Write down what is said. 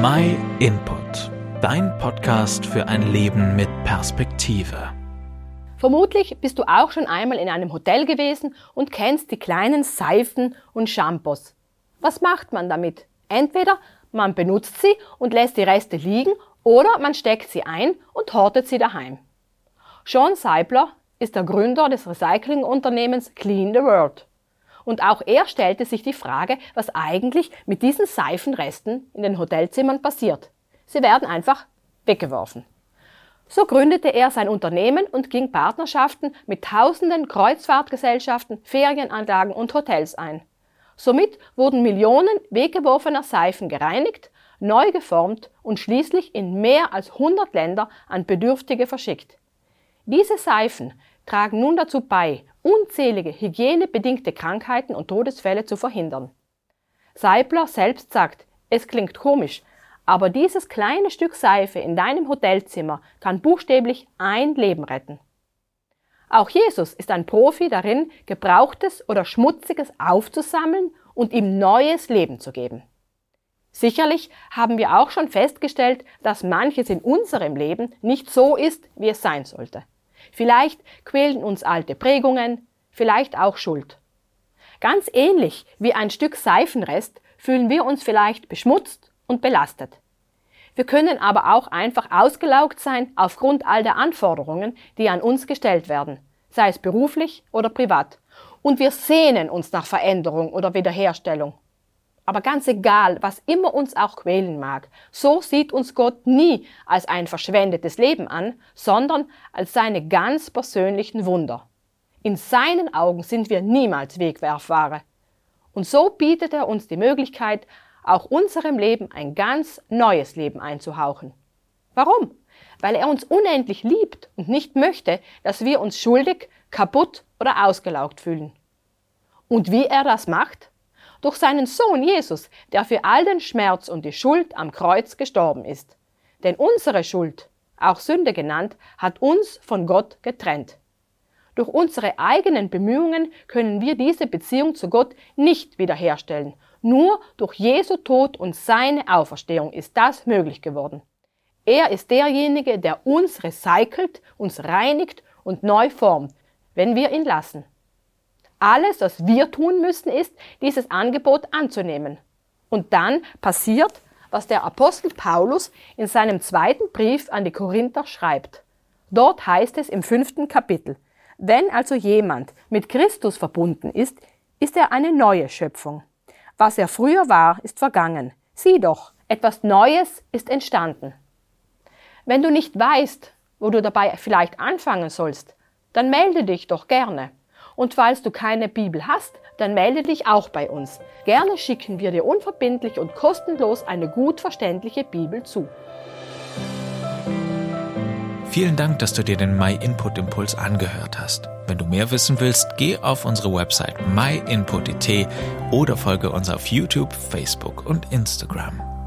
My Input, dein Podcast für ein Leben mit Perspektive. Vermutlich bist du auch schon einmal in einem Hotel gewesen und kennst die kleinen Seifen und Shampoos. Was macht man damit? Entweder man benutzt sie und lässt die Reste liegen oder man steckt sie ein und hortet sie daheim. Sean Seibler ist der Gründer des Recyclingunternehmens Clean the World. Und auch er stellte sich die Frage, was eigentlich mit diesen Seifenresten in den Hotelzimmern passiert. Sie werden einfach weggeworfen. So gründete er sein Unternehmen und ging Partnerschaften mit tausenden Kreuzfahrtgesellschaften, Ferienanlagen und Hotels ein. Somit wurden Millionen weggeworfener Seifen gereinigt, neu geformt und schließlich in mehr als 100 Länder an Bedürftige verschickt. Diese Seifen tragen nun dazu bei, unzählige hygienebedingte Krankheiten und Todesfälle zu verhindern. Seibler selbst sagt, es klingt komisch, aber dieses kleine Stück Seife in deinem Hotelzimmer kann buchstäblich ein Leben retten. Auch Jesus ist ein Profi darin, Gebrauchtes oder Schmutziges aufzusammeln und ihm neues Leben zu geben. Sicherlich haben wir auch schon festgestellt, dass manches in unserem Leben nicht so ist, wie es sein sollte. Vielleicht quälen uns alte Prägungen, vielleicht auch Schuld. Ganz ähnlich wie ein Stück Seifenrest fühlen wir uns vielleicht beschmutzt und belastet. Wir können aber auch einfach ausgelaugt sein aufgrund all der Anforderungen, die an uns gestellt werden, sei es beruflich oder privat. Und wir sehnen uns nach Veränderung oder Wiederherstellung. Aber ganz egal, was immer uns auch quälen mag, so sieht uns Gott nie als ein verschwendetes Leben an, sondern als seine ganz persönlichen Wunder. In seinen Augen sind wir niemals Wegwerfware. Und so bietet er uns die Möglichkeit, auch unserem Leben ein ganz neues Leben einzuhauchen. Warum? Weil er uns unendlich liebt und nicht möchte, dass wir uns schuldig, kaputt oder ausgelaugt fühlen. Und wie er das macht? Durch seinen Sohn Jesus, der für all den Schmerz und die Schuld am Kreuz gestorben ist. Denn unsere Schuld, auch Sünde genannt, hat uns von Gott getrennt. Durch unsere eigenen Bemühungen können wir diese Beziehung zu Gott nicht wiederherstellen. Nur durch Jesu Tod und seine Auferstehung ist das möglich geworden. Er ist derjenige, der uns recycelt, uns reinigt und neu formt, wenn wir ihn lassen. Alles, was wir tun müssen, ist, dieses Angebot anzunehmen. Und dann passiert, was der Apostel Paulus in seinem zweiten Brief an die Korinther schreibt. Dort heißt es im fünften Kapitel, wenn also jemand mit Christus verbunden ist, ist er eine neue Schöpfung. Was er früher war, ist vergangen. Sieh doch, etwas Neues ist entstanden. Wenn du nicht weißt, wo du dabei vielleicht anfangen sollst, dann melde dich doch gerne. Und falls du keine Bibel hast, dann melde dich auch bei uns. Gerne schicken wir dir unverbindlich und kostenlos eine gut verständliche Bibel zu. Vielen Dank, dass du dir den My Input Impuls angehört hast. Wenn du mehr wissen willst, geh auf unsere Website myinput.it oder folge uns auf YouTube, Facebook und Instagram.